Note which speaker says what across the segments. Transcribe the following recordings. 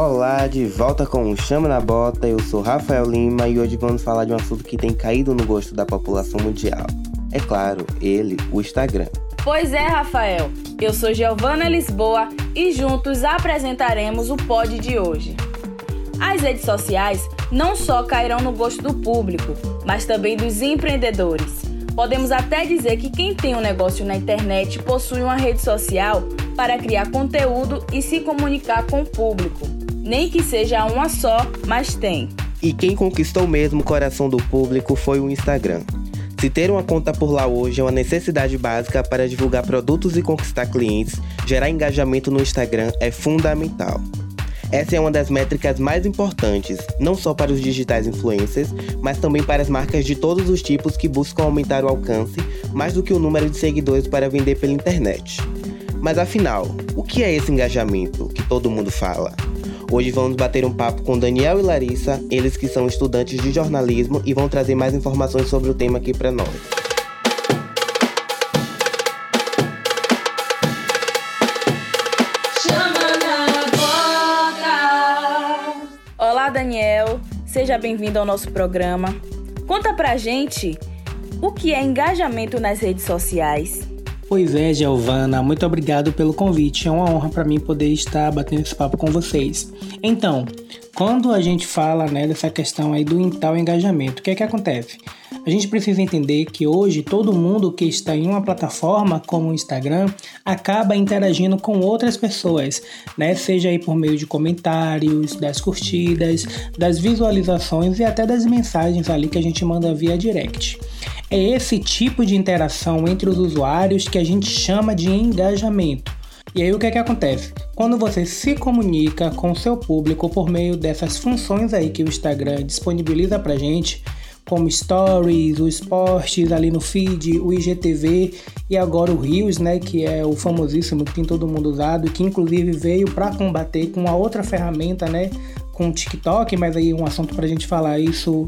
Speaker 1: Olá, de volta com o Chama na Bota. Eu sou Rafael Lima e hoje vamos falar de um assunto que tem caído no gosto da população mundial. É claro, ele, o Instagram.
Speaker 2: Pois é, Rafael. Eu sou Giovana Lisboa e juntos apresentaremos o pod de hoje. As redes sociais não só cairão no gosto do público, mas também dos empreendedores. Podemos até dizer que quem tem um negócio na internet possui uma rede social para criar conteúdo e se comunicar com o público. Nem que seja uma só, mas tem.
Speaker 1: E quem conquistou mesmo o coração do público foi o Instagram. Se ter uma conta por lá hoje é uma necessidade básica para divulgar produtos e conquistar clientes, gerar engajamento no Instagram é fundamental. Essa é uma das métricas mais importantes, não só para os digitais influencers, mas também para as marcas de todos os tipos que buscam aumentar o alcance mais do que o número de seguidores para vender pela internet. Mas afinal, o que é esse engajamento que todo mundo fala? Hoje vamos bater um papo com Daniel e Larissa, eles que são estudantes de jornalismo e vão trazer mais informações sobre o tema aqui para nós.
Speaker 2: Olá, Daniel. Seja bem-vindo ao nosso programa. Conta pra gente o que é engajamento nas redes sociais.
Speaker 3: Pois é, Giovana, muito obrigado pelo convite. É uma honra para mim poder estar batendo esse papo com vocês. Então, quando a gente fala né, dessa questão aí do tal engajamento, o que é que acontece? A gente precisa entender que hoje todo mundo que está em uma plataforma como o Instagram acaba interagindo com outras pessoas, né? Seja aí por meio de comentários, das curtidas, das visualizações e até das mensagens ali que a gente manda via direct. É esse tipo de interação entre os usuários que a gente chama de engajamento. E aí o que é que acontece? Quando você se comunica com o seu público por meio dessas funções aí que o Instagram disponibiliza pra gente, como stories, os posts ali no feed, o IGTV e agora o Reels, né, que é o famosíssimo que tem todo mundo usado que inclusive veio para combater com a outra ferramenta, né, com o TikTok, mas aí um assunto para a gente falar isso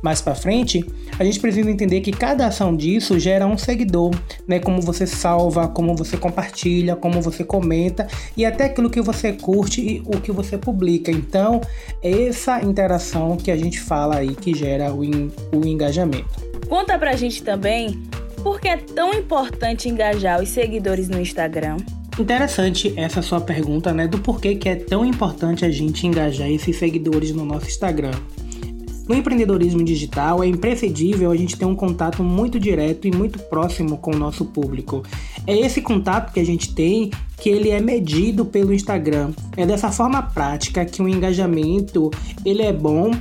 Speaker 3: mais para frente, a gente precisa entender que cada ação disso gera um seguidor, né? Como você salva, como você compartilha, como você comenta e até aquilo que você curte e o que você publica. Então, é essa interação que a gente fala aí que gera o, o engajamento.
Speaker 2: Conta pra gente também por que é tão importante engajar os seguidores no Instagram.
Speaker 3: Interessante essa sua pergunta, né, do porquê que é tão importante a gente engajar esses seguidores no nosso Instagram. No empreendedorismo digital é imprescindível a gente ter um contato muito direto e muito próximo com o nosso público. É esse contato que a gente tem que ele é medido pelo Instagram. É dessa forma prática que o engajamento ele é bom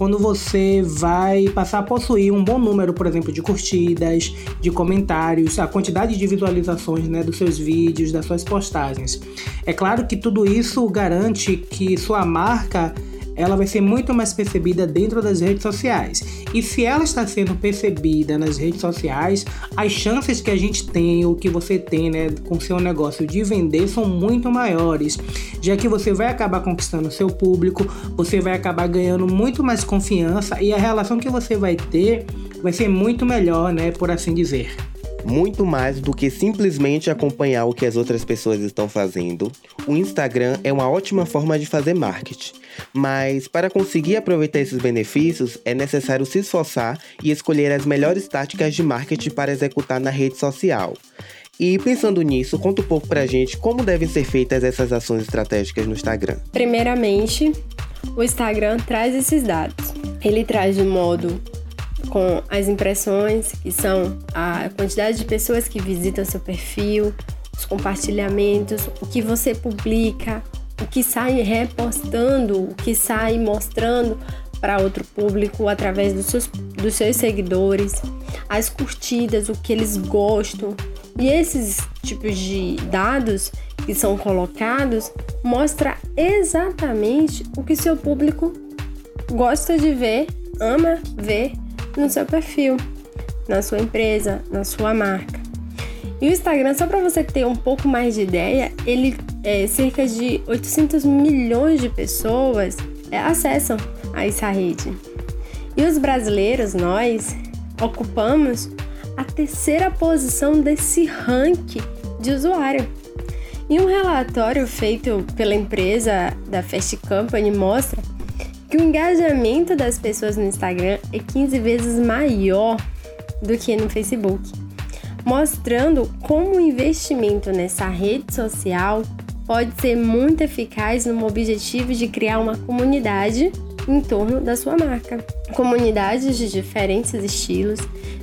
Speaker 3: quando você vai passar a possuir um bom número, por exemplo, de curtidas, de comentários, a quantidade de visualizações né, dos seus vídeos, das suas postagens. É claro que tudo isso garante que sua marca ela vai ser muito mais percebida dentro das redes sociais. E se ela está sendo percebida nas redes sociais, as chances que a gente tem, ou que você tem, né, com seu negócio de vender são muito maiores, já que você vai acabar conquistando seu público, você vai acabar ganhando muito mais confiança e a relação que você vai ter vai ser muito melhor, né, por assim dizer
Speaker 1: muito mais do que simplesmente acompanhar o que as outras pessoas estão fazendo. O Instagram é uma ótima forma de fazer marketing, mas para conseguir aproveitar esses benefícios é necessário se esforçar e escolher as melhores táticas de marketing para executar na rede social. E pensando nisso, conta um pouco pra gente como devem ser feitas essas ações estratégicas no Instagram.
Speaker 4: Primeiramente, o Instagram traz esses dados. Ele traz de modo com as impressões, que são a quantidade de pessoas que visitam seu perfil, os compartilhamentos, o que você publica, o que sai repostando, o que sai mostrando para outro público através dos seus, dos seus seguidores, as curtidas, o que eles gostam. E esses tipos de dados que são colocados mostra exatamente o que seu público gosta de ver, ama ver no seu perfil, na sua empresa, na sua marca. E o Instagram, só para você ter um pouco mais de ideia, ele é, cerca de 800 milhões de pessoas é, acessam a essa rede. E os brasileiros, nós, ocupamos a terceira posição desse ranking de usuário. E um relatório feito pela empresa da Fast Company mostra que o engajamento das pessoas no Instagram é 15 vezes maior do que no Facebook, mostrando como o investimento nessa rede social pode ser muito eficaz no objetivo de criar uma comunidade em torno da sua marca. Comunidades de diferentes estilos,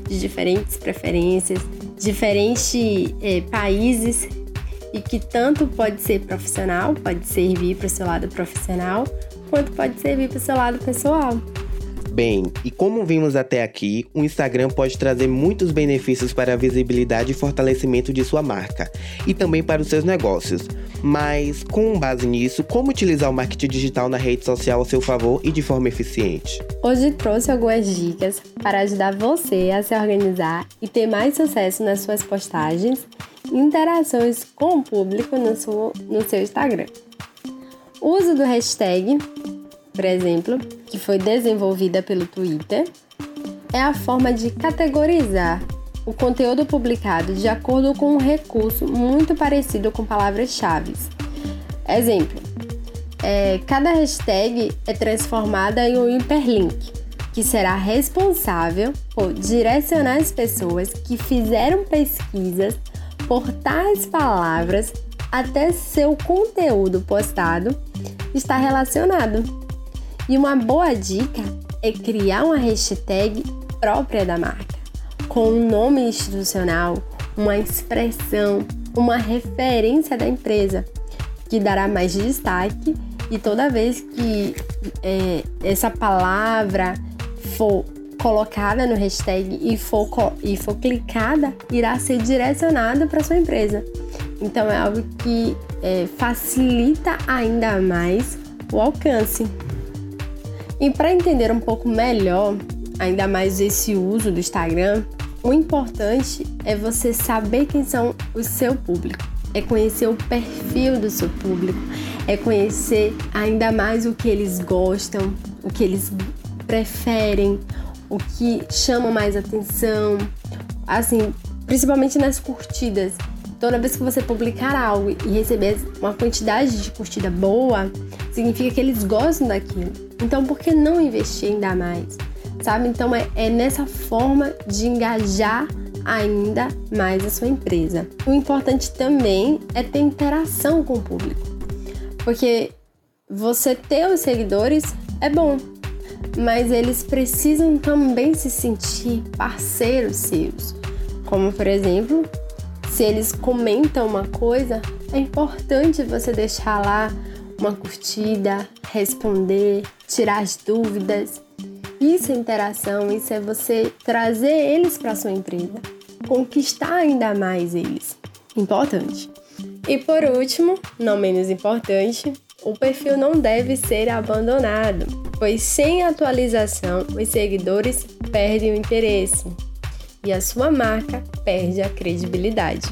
Speaker 4: de diferentes preferências, diferentes eh, países e que tanto pode ser profissional, pode servir para o seu lado profissional, quanto pode servir para o seu lado pessoal.
Speaker 1: Bem, e como vimos até aqui, o Instagram pode trazer muitos benefícios para a visibilidade e fortalecimento de sua marca, e também para os seus negócios. Mas, com base nisso, como utilizar o marketing digital na rede social a seu favor e de forma eficiente?
Speaker 4: Hoje trouxe algumas dicas para ajudar você a se organizar e ter mais sucesso nas suas postagens interações com o público no seu, no seu Instagram. O uso do hashtag por exemplo, que foi desenvolvida pelo Twitter, é a forma de categorizar o conteúdo publicado de acordo com um recurso muito parecido com palavras-chave. Exemplo: é, cada hashtag é transformada em um hiperlink, que será responsável por direcionar as pessoas que fizeram pesquisas por tais palavras até seu conteúdo postado está relacionado. E uma boa dica é criar uma hashtag própria da marca, com um nome institucional, uma expressão, uma referência da empresa, que dará mais destaque e toda vez que é, essa palavra for colocada no hashtag e for, e for clicada, irá ser direcionada para sua empresa. Então é algo que é, facilita ainda mais o alcance. E para entender um pouco melhor, ainda mais esse uso do Instagram, o importante é você saber quem são o seu público, é conhecer o perfil do seu público, é conhecer ainda mais o que eles gostam, o que eles preferem, o que chama mais atenção, assim, principalmente nas curtidas. Toda vez que você publicar algo e receber uma quantidade de curtida boa, significa que eles gostam daquilo. Então, por que não investir ainda mais? Sabe? Então, é, é nessa forma de engajar ainda mais a sua empresa. O importante também é ter interação com o público, porque você ter os seguidores é bom, mas eles precisam também se sentir parceiros seus. Como, por exemplo, se eles comentam uma coisa, é importante você deixar lá uma curtida, responder, tirar as dúvidas. Isso é interação, isso é você trazer eles para sua empresa, conquistar ainda mais eles. Importante. E por último, não menos importante, o perfil não deve ser abandonado, pois sem atualização os seguidores perdem o interesse e a sua marca perde a credibilidade.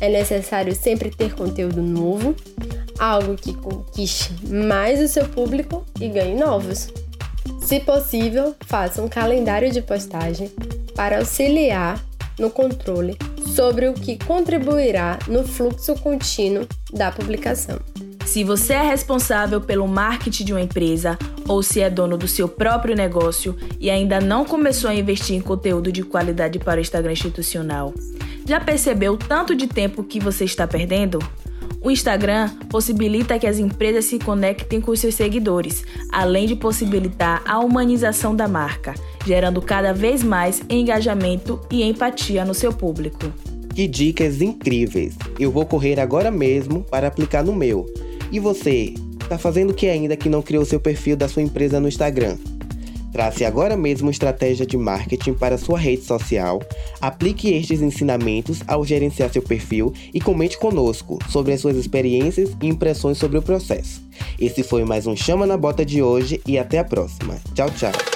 Speaker 4: É necessário sempre ter conteúdo novo algo que conquiste mais o seu público e ganhe novos. Se possível, faça um calendário de postagem para auxiliar no controle sobre o que contribuirá no fluxo contínuo da publicação.
Speaker 2: Se você é responsável pelo marketing de uma empresa ou se é dono do seu próprio negócio e ainda não começou a investir em conteúdo de qualidade para o Instagram institucional, já percebeu tanto de tempo que você está perdendo? O Instagram possibilita que as empresas se conectem com seus seguidores, além de possibilitar a humanização da marca, gerando cada vez mais engajamento e empatia no seu público.
Speaker 1: Que dicas incríveis! Eu vou correr agora mesmo para aplicar no meu. E você, está fazendo o que ainda que não criou seu perfil da sua empresa no Instagram? Trace agora mesmo estratégia de marketing para sua rede social, aplique estes ensinamentos ao gerenciar seu perfil e comente conosco sobre as suas experiências e impressões sobre o processo. Esse foi mais um Chama na Bota de hoje e até a próxima. Tchau, tchau!